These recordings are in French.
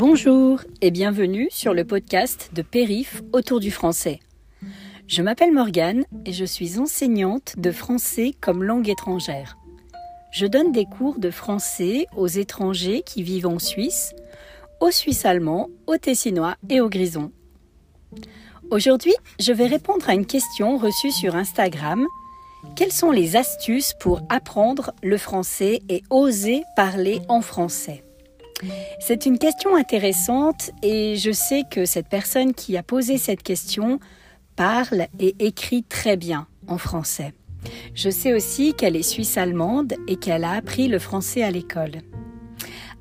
Bonjour et bienvenue sur le podcast de Périph autour du français. Je m'appelle Morgane et je suis enseignante de français comme langue étrangère. Je donne des cours de français aux étrangers qui vivent en Suisse, aux Suisses allemands, aux Tessinois et aux Grisons. Aujourd'hui, je vais répondre à une question reçue sur Instagram. Quelles sont les astuces pour apprendre le français et oser parler en français? C'est une question intéressante et je sais que cette personne qui a posé cette question parle et écrit très bien en français. Je sais aussi qu'elle est suisse-allemande et qu'elle a appris le français à l'école.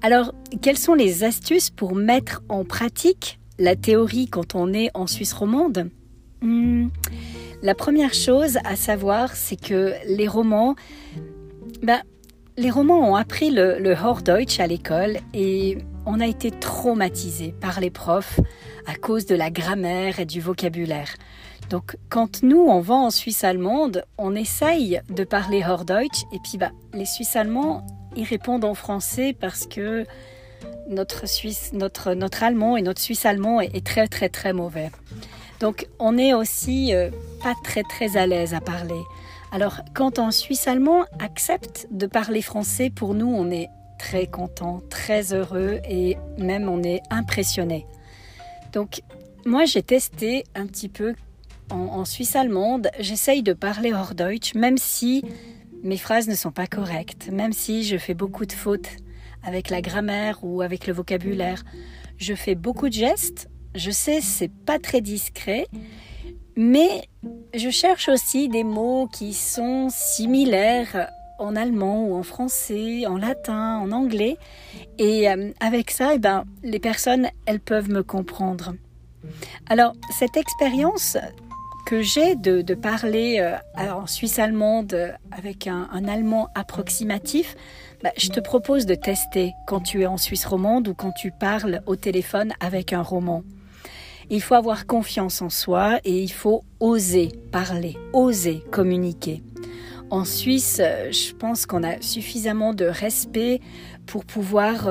Alors, quelles sont les astuces pour mettre en pratique la théorie quand on est en Suisse romande? Hmm, La première chose à savoir, c'est que les romans, ben, les romans ont appris le, le Hochdeutsch à l'école et on a été traumatisé par les profs à cause de la grammaire et du vocabulaire. Donc quand nous on va en Suisse allemande, on essaye de parler Hochdeutsch et puis bah, les Suisses allemands ils répondent en français parce que notre Suisse, notre, allemand et notre Suisse allemand est, très très très mauvais. Donc on est aussi euh, pas très très à l'aise à parler. Alors quand un Suisse allemand accepte de parler français, pour nous on est très content, très heureux et même on est impressionné. Donc moi j'ai testé un petit peu en, Suisse allemande, j'essaye de parler Hochdeutsch même si mes phrases ne sont pas correctes, même si je fais beaucoup de fautes avec la grammaire ou avec le vocabulaire. Je fais beaucoup de gestes. Je sais, c'est pas très discret, mais je cherche aussi des mots qui sont similaires en allemand ou en français, en latin, en anglais. Et euh, avec ça, eh ben, les personnes, elles peuvent me comprendre. Alors, cette expérience que j'ai de, parler euh, en Suisse allemande euh, avec un, allemand approximatif, bah, je te propose de tester quand tu es en Suisse romande ou quand tu parles au téléphone avec un roman. Il faut avoir confiance en soi et il faut oser parler, oser communiquer. En Suisse, euh, je pense qu'on a suffisamment de respect pour pouvoir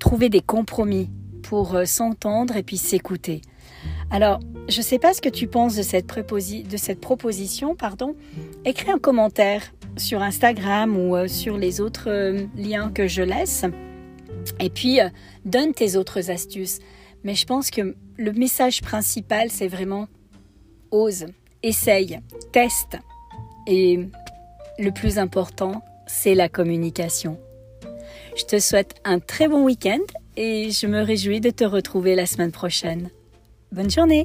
trouver des compromis, pour s'entendre et puis s'écouter. Alors, je ne sais pas ce que tu penses de cette, proposition. Pardon. Écris un commentaire sur Instagram ou euh, sur les autres euh, liens que je laisse. Et puis, euh, donne tes autres astuces. Mais je pense que le message principal, c'est vraiment ose, essaye, teste. Et le plus important, c'est la communication. Je te souhaite un très bon week-end et je me réjouis de te retrouver la semaine prochaine. Bonne journée